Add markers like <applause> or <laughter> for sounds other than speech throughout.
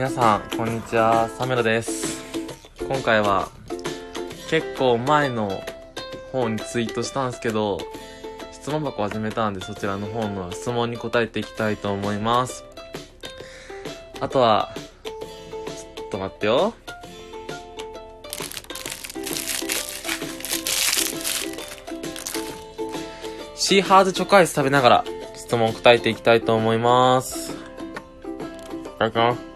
皆さん、こんにちは。サメロです。今回は、結構前の方にツイートしたんですけど、質問箱始めたんで、そちらの方の質問に答えていきたいと思います。あとは、ちょっと待ってよ。シーハーズチョコアイス食べながら質問答えていきたいと思います。いただ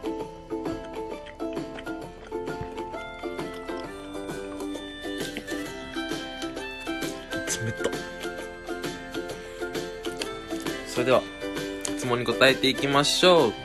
冷た。それでは質問に答えていきましょう。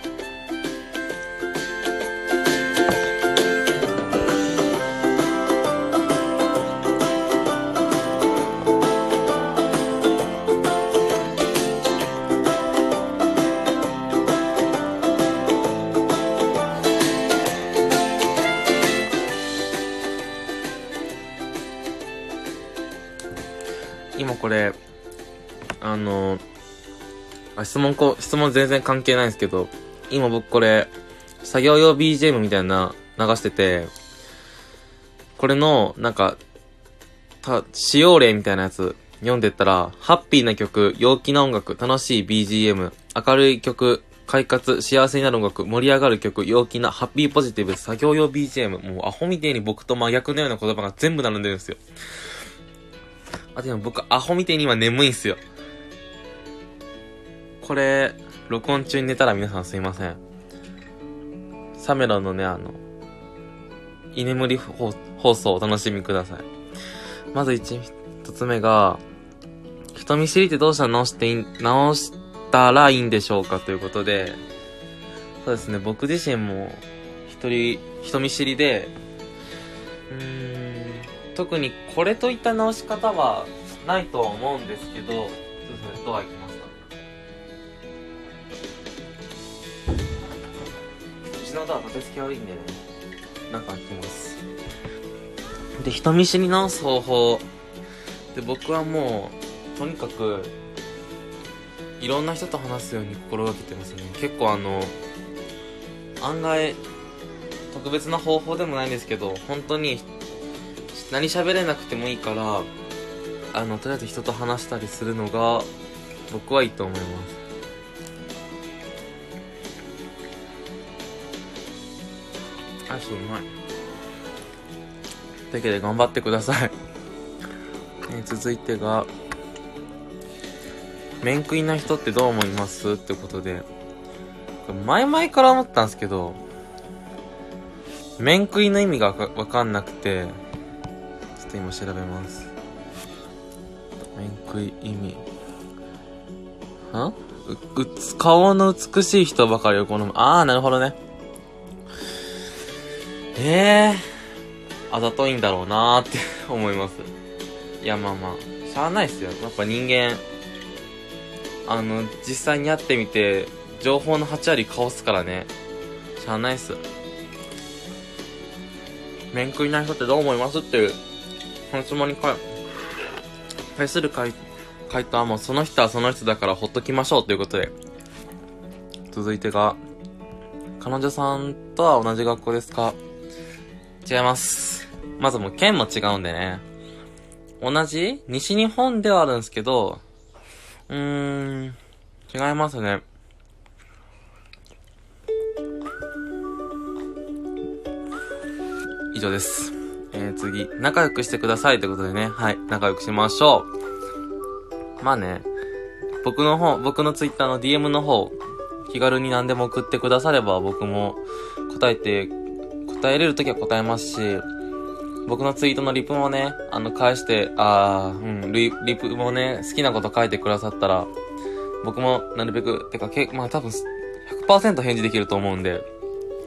今これあのあ質問こ質問全然関係ないんですけど今僕これ作業用 BGM みたいな流しててこれのなんかた使用例みたいなやつ読んでったらハッピーな曲陽気な音楽楽しい BGM 明るい曲快活、幸せになる音楽、盛り上がる曲、陽気な、ハッピーポジティブ、作業用 BGM、もうアホみてえに僕と真逆のような言葉が全部並んでるんですよ。あ、でも僕、アホみてに今眠いんすよ。これ、録音中に寝たら皆さんすいません。サメロンのね、あの、居眠り放送をお楽しみください。まず一、つ目が、人見知りってどうしたら直して、直したらいいんでしょうかということで、そうですね、僕自身も、一人、人見知りで、うーん、特にこれといった直し方はないとは思うんですけど、ちょっとドア行きますか？うちのドア立て付け悪いんでね、中開きます。で、人見知り直す方法。で、僕はもう、とにかく、いろんな人と話すように心がけてますね。結構あの、案外、特別な方法でもないんですけど、本当に何喋れなくてもいいから、あの、とりあえず人と話したりするのが、僕はいいと思います。アイスうまい。というわけで頑張ってください。え <laughs> ー続いてが、面食いな人ってどう思います？ってことで、前々から思ったんですけど、面食いの意味がわかんなくて、と今調べます。面食い意味。んう、うつ、顔の美しい人ばかりを好む。あー、なるほどね。ええー、あざといんだろうなーって思います。いや、まあまあ、しゃあないっすよ。やっぱ人間、あの、実際に会ってみて、情報の8割顔っすからね。しゃあないっす。面食いない人ってどう思いますっていう、この質問にか対する回回答はもうその人はその人だからほっときましょうということで。続いてが、彼女さんとは同じ学校ですか？違います。まずもう県も違うんでね。同じ西日本ではあるんですけど、うーん、違いますね。以上です。次、仲良くしてくださいということでね。はい、仲良くしましょう。まあね、僕の方、僕のツイッターの DM の方、気軽に何でも送ってくだされば僕も答えて、答えれるときは答えますし、僕のツイートのリプもね、あの、返して、あー、うん、リリプもね、好きなこと書いてくださったら、僕もなるべく、てか、け、まあ多分、100%返事できると思うんで、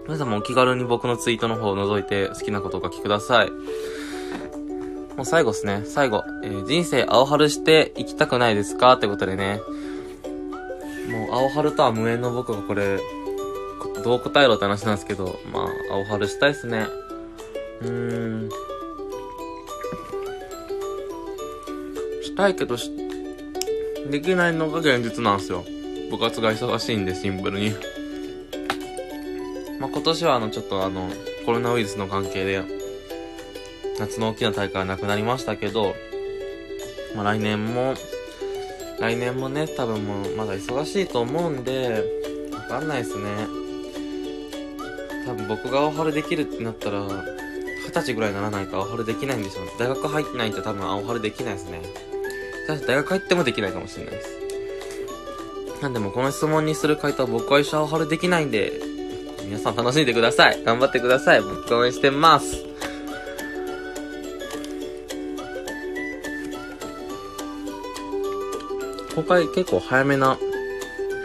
皆さんもお気軽に僕のツイートの方を覗いて好きなことを書きください。もう最後ですね。最後。えー人生青春して生きたくないですか？ってことでね。もう青春とは無縁の僕がこれ、どう答えろって話なんですけど、まあ、青春したいっすね。うーん。したいけどし、できないのが現実なんですよ。部活が忙しいんで、シンプルに。まあ、今年はあの、ちょっとあの、コロナウイルスの関係で、夏の大きな大会はなくなりましたけど、まあ、来年も、来年もね、多分もうまだ忙しいと思うんで、わかんないですね。多分僕が青春できるってなったら、二十歳ぐらいにならないと青春できないんでしょうね。大学入ってないと多分青春できないですね。大学入ってもできないかもしれないです。なんでもこの質問にする回答は僕は一生青春できないんで、皆さん楽しんでください。頑張ってください。僕応援してます。今回結構早めな、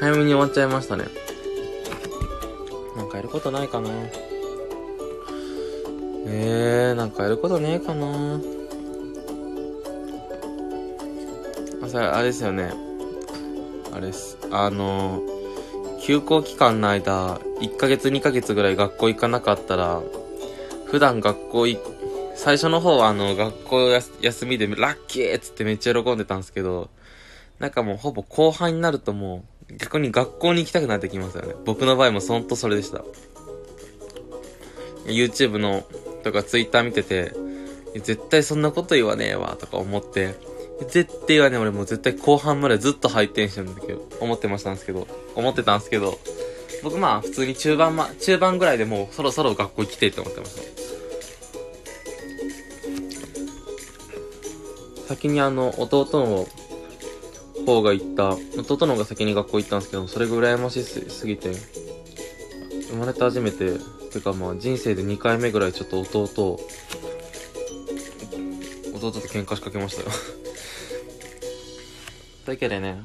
早めに終わっちゃいましたね。なんかやることないかなえー、なんかやることねえかなあ、それ、あれですよね。あれです。あの、休校期間の間、1ヶ月2ヶ月ぐらい学校行かなかったら、普段学校い、最初の方はあの、学校休みでラッキーっつってめっちゃ喜んでたんですけど、なんかもうほぼ後半になるともう、逆に学校に行きたくなってきますよね。僕の場合もほんとそれでした。YouTube の、とか Twitter 見てて、絶対そんなこと言わねえわ、とか思って、絶対はね、俺もう絶対後半までずっとハイテンションだけど、思ってましたんですけど、思ってたんですけど、僕まあ普通に中盤ま、中盤ぐらいでもうそろそろ学校行きてって思ってました。先にあの、弟の方が行った、弟の方が先に学校行ったんですけど、それぐらい羨ましすぎて、生まれて初めて、てかまあ人生で2回目ぐらいちょっと弟を、弟と喧嘩しかけましたよ。というわけでね、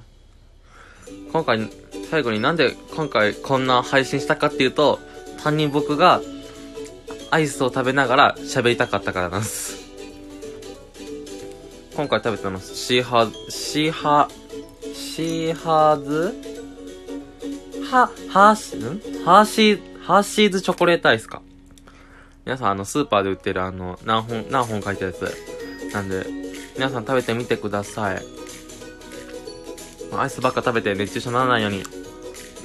今回、最後になんで今回こんな配信したかっていうと、単に僕がアイスを食べながら喋りたかったからなんです。今回食べたのシーハー、シーハー、シーハーズ？は、ハーシ、ん？ハーシー、ハーシーズチョコレートアイスか。皆さん、あの、スーパーで売ってるあの、何本、何本書いたやつ。なんで、皆さん食べてみてください。アイスばっか食べて熱中症にならないように、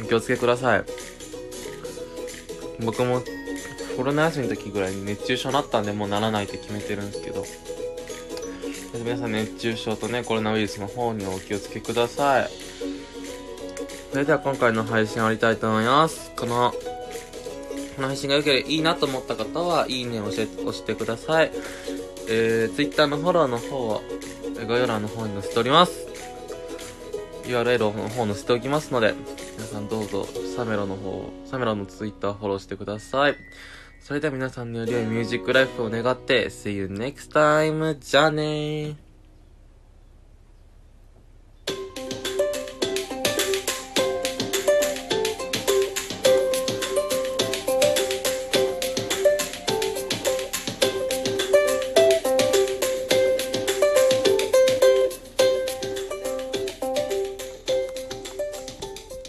お気をつけください。僕も、コロナ休みの時ぐらいに熱中症になったんで、もうならないって決めてるんですけど。皆さん熱中症とね、コロナウイルスの方にお気をつけください。それでは今回の配信終わりたいと思います。この、この配信が良ければいいなと思った方は、いいねを押して押してください。えー、Twitter のフォローの方は、概要欄の方に載せております。URL の方載せておきますので、皆さんどうぞ、サメロの方、サメロの Twitter フォローしてください。それでは皆さんのより良いミュージックライフを願って、See you next time! じゃあねー